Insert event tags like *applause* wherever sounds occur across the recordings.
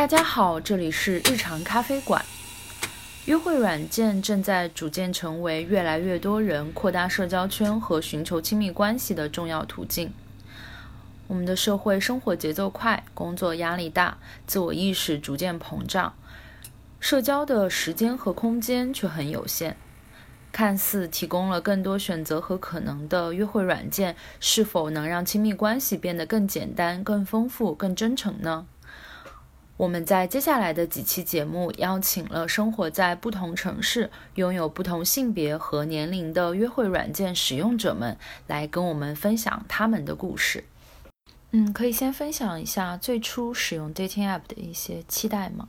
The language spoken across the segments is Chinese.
大家好，这里是日常咖啡馆。约会软件正在逐渐成为越来越多人扩大社交圈和寻求亲密关系的重要途径。我们的社会生活节奏快，工作压力大，自我意识逐渐膨胀，社交的时间和空间却很有限。看似提供了更多选择和可能的约会软件，是否能让亲密关系变得更简单、更丰富、更真诚呢？我们在接下来的几期节目邀请了生活在不同城市、拥有不同性别和年龄的约会软件使用者们，来跟我们分享他们的故事。嗯，可以先分享一下最初使用 dating app 的一些期待吗？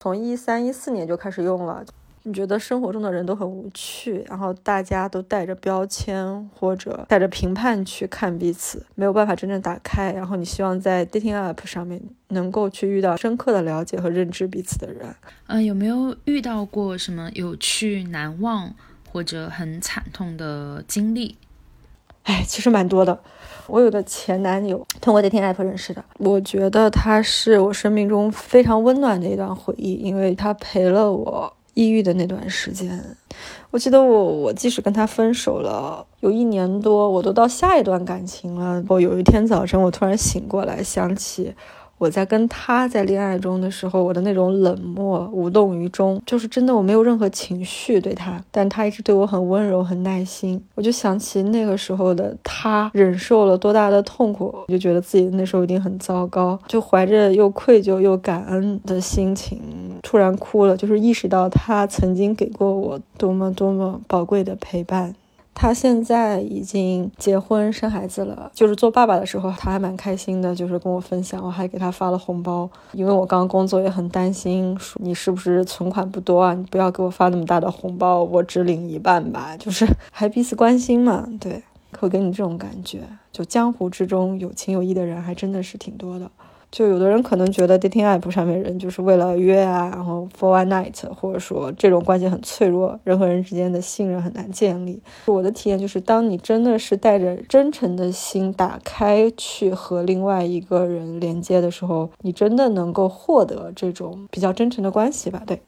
从一三一四年就开始用了。你觉得生活中的人都很无趣，然后大家都带着标签或者带着评判去看彼此，没有办法真正打开。然后你希望在 dating app 上面能够去遇到深刻的了解和认知彼此的人。嗯，有没有遇到过什么有趣、难忘或者很惨痛的经历？哎，其实蛮多的。我有个前男友通过 dating app 认识的，我觉得他是我生命中非常温暖的一段回忆，因为他陪了我。抑郁的那段时间，我记得我我即使跟他分手了有一年多，我都到下一段感情了。我有一天早晨，我突然醒过来，想起。我在跟他在恋爱中的时候，我的那种冷漠、无动于衷，就是真的我没有任何情绪对他，但他一直对我很温柔、很耐心。我就想起那个时候的他忍受了多大的痛苦，我就觉得自己那时候一定很糟糕，就怀着又愧疚又感恩的心情，突然哭了，就是意识到他曾经给过我多么多么宝贵的陪伴。他现在已经结婚生孩子了，就是做爸爸的时候，他还蛮开心的，就是跟我分享，我还给他发了红包，因为我刚工作也很担心，说你是不是存款不多啊？你不要给我发那么大的红包，我只领一半吧，就是还彼此关心嘛，对，会给你这种感觉，就江湖之中有情有义的人还真的是挺多的。就有的人可能觉得 dating app 上面人就是为了约啊，然后 for one night，或者说这种关系很脆弱，人和人之间的信任很难建立。我的体验就是，当你真的是带着真诚的心打开去和另外一个人连接的时候，你真的能够获得这种比较真诚的关系吧？对。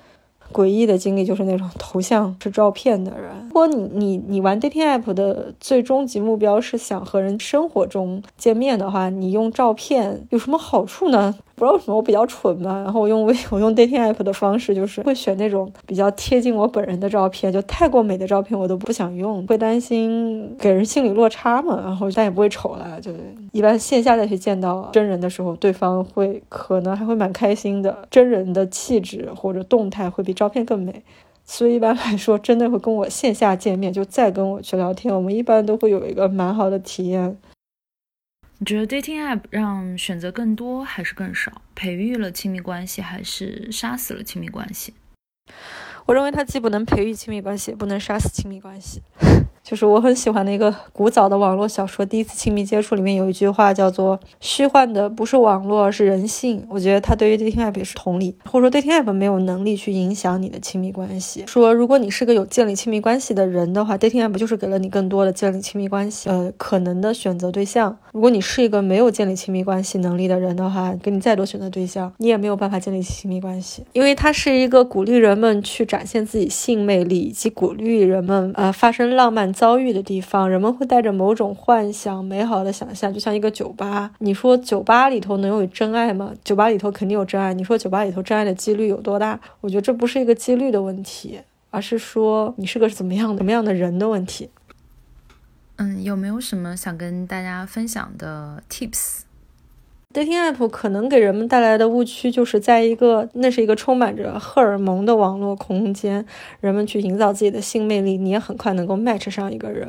诡异的经历就是那种头像是照片的人。如果你你你玩 dating app 的最终极目标是想和人生活中见面的话，你用照片有什么好处呢？不知道为什么我比较蠢吧，然后我用微 *laughs* 我用 dating app 的方式，就是会选那种比较贴近我本人的照片，就太过美的照片我都不想用，会担心给人心理落差嘛，然后但也不会丑了，就一般线下再去见到真人的时候，对方会可能还会蛮开心的，真人的气质或者动态会比照片更美，所以一般来说，真的会跟我线下见面就再跟我去聊天，我们一般都会有一个蛮好的体验。你觉得 dating app 让选择更多还是更少？培育了亲密关系还是杀死了亲密关系？我认为它既不能培育亲密关系，也不能杀死亲密关系。就是我很喜欢的一个古早的网络小说《第一次亲密接触》里面有一句话叫做“虚幻的不是网络，而是人性”。我觉得它对于 dating app 也是同理，或者说 dating app 没有能力去影响你的亲密关系。说如果你是个有建立亲密关系的人的话，dating app 就是给了你更多的建立亲密关系呃可能的选择对象。如果你是一个没有建立亲密关系能力的人的话，给你再多选择对象，你也没有办法建立亲密关系，因为它是一个鼓励人们去展现自己性魅力，以及鼓励人们呃发生浪漫。遭遇的地方，人们会带着某种幻想、美好的想象，就像一个酒吧。你说酒吧里头能有真爱吗？酒吧里头肯定有真爱。你说酒吧里头真爱的几率有多大？我觉得这不是一个几率的问题，而是说你是个怎么样的、怎么样的人的问题。嗯，有没有什么想跟大家分享的 tips？Dating app 可能给人们带来的误区，就是在一个那是一个充满着荷尔蒙的网络空间，人们去营造自己的性魅力，你也很快能够 match 上一个人，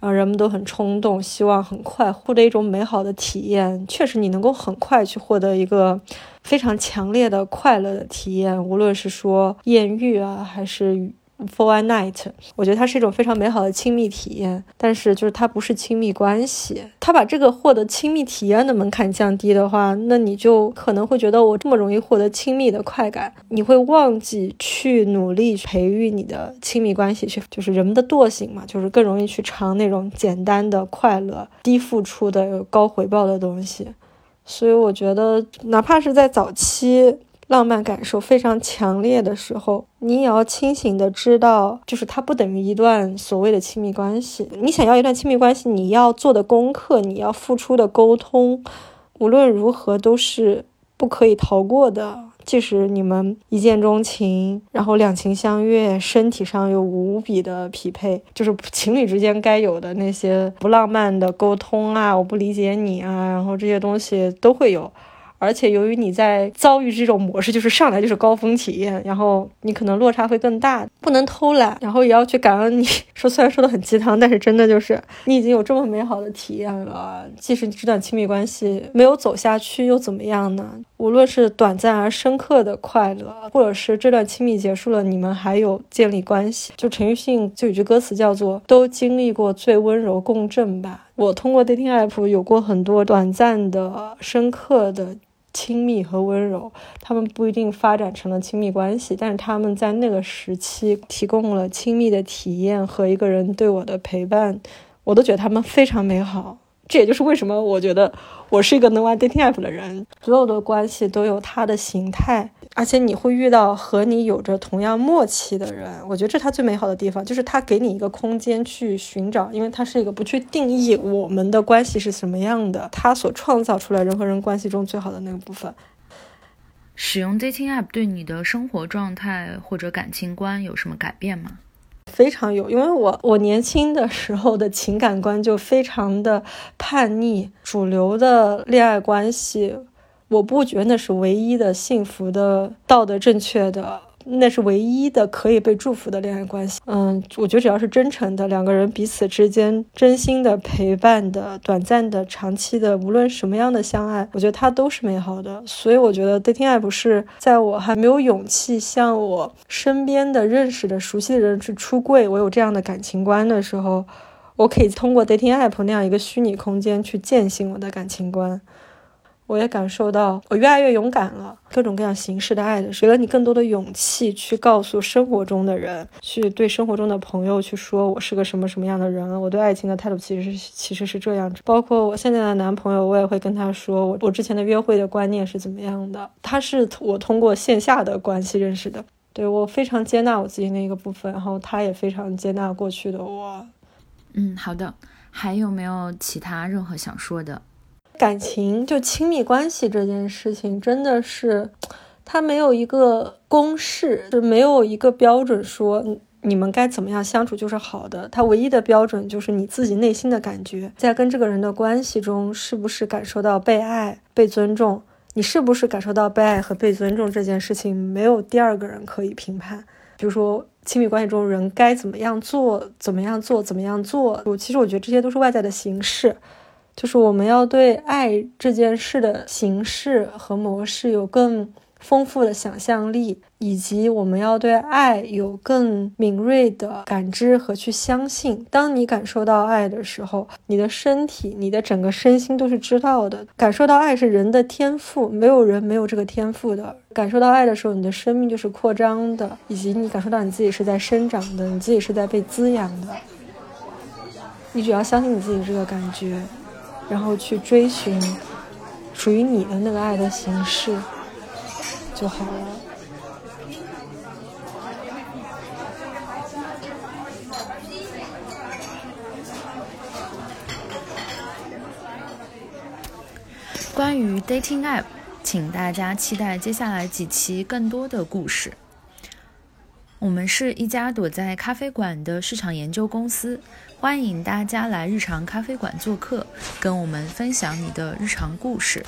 然后人们都很冲动，希望很快获得一种美好的体验。确实，你能够很快去获得一个非常强烈的快乐的体验，无论是说艳遇啊，还是。For one night，我觉得它是一种非常美好的亲密体验，但是就是它不是亲密关系。它把这个获得亲密体验的门槛降低的话，那你就可能会觉得我这么容易获得亲密的快感，你会忘记去努力培育你的亲密关系，去就是人们的惰性嘛，就是更容易去尝那种简单的快乐、低付出的高回报的东西。所以我觉得，哪怕是在早期浪漫感受非常强烈的时候，你也要清醒的知道，就是它不等于一段所谓的亲密关系。你想要一段亲密关系，你要做的功课，你要付出的沟通，无论如何都是不可以逃过的。即使你们一见钟情，然后两情相悦，身体上又无比的匹配，就是情侣之间该有的那些不浪漫的沟通啊，我不理解你啊，然后这些东西都会有。而且由于你在遭遇这种模式，就是上来就是高峰体验，然后你可能落差会更大，不能偷懒，然后也要去感恩。你 *laughs* 说虽然说的很鸡汤，但是真的就是你已经有这么美好的体验了，即使这段亲密关系没有走下去又怎么样呢？无论是短暂而深刻的快乐，或者是这段亲密结束了，你们还有建立关系。就陈奕迅就有句歌词叫做“都经历过最温柔共振吧”。我通过 dating app 有过很多短暂的、深刻的。亲密和温柔，他们不一定发展成了亲密关系，但是他们在那个时期提供了亲密的体验和一个人对我的陪伴，我都觉得他们非常美好。这也就是为什么我觉得我是一个能玩 dating app 的人。所有的关系都有它的形态，而且你会遇到和你有着同样默契的人。我觉得这是他最美好的地方，就是他给你一个空间去寻找，因为他是一个不去定义我们的关系是什么样的，他所创造出来人和人关系中最好的那个部分。使用 dating app 对你的生活状态或者感情观有什么改变吗？非常有，因为我我年轻的时候的情感观就非常的叛逆，主流的恋爱关系，我不觉得那是唯一的幸福的道德正确的。那是唯一的可以被祝福的恋爱关系。嗯，我觉得只要是真诚的两个人彼此之间真心的陪伴的、短暂的、长期的，无论什么样的相爱，我觉得它都是美好的。所以我觉得 dating app 是在我还没有勇气向我身边的认识的熟悉的人去出柜，我有这样的感情观的时候，我可以通过 dating app 那样一个虚拟空间去践行我的感情观。我也感受到，我越来越勇敢了。各种各样形式的爱的，给了你更多的勇气，去告诉生活中的人，去对生活中的朋友去说，我是个什么什么样的人。我对爱情的态度其实是其实是这样。包括我现在的男朋友，我也会跟他说，我我之前的约会的观念是怎么样的。他是我通过线下的关系认识的。对我非常接纳我自己那个部分，然后他也非常接纳过去的我。嗯，好的。还有没有其他任何想说的？感情就亲密关系这件事情，真的是，它没有一个公式，就没有一个标准说你们该怎么样相处就是好的。它唯一的标准就是你自己内心的感觉，在跟这个人的关系中，是不是感受到被爱、被尊重？你是不是感受到被爱和被尊重这件事情，没有第二个人可以评判。比如说，亲密关系中人该怎么样做，怎么样做，怎么样做？我其实我觉得这些都是外在的形式。就是我们要对爱这件事的形式和模式有更丰富的想象力，以及我们要对爱有更敏锐的感知和去相信。当你感受到爱的时候，你的身体、你的整个身心都是知道的。感受到爱是人的天赋，没有人没有这个天赋的。感受到爱的时候，你的生命就是扩张的，以及你感受到你自己是在生长的，你自己是在被滋养的。你只要相信你自己这个感觉。然后去追寻属于你的那个爱的形式就好了。关于 dating app，请大家期待接下来几期更多的故事。我们是一家躲在咖啡馆的市场研究公司。欢迎大家来日常咖啡馆做客，跟我们分享你的日常故事。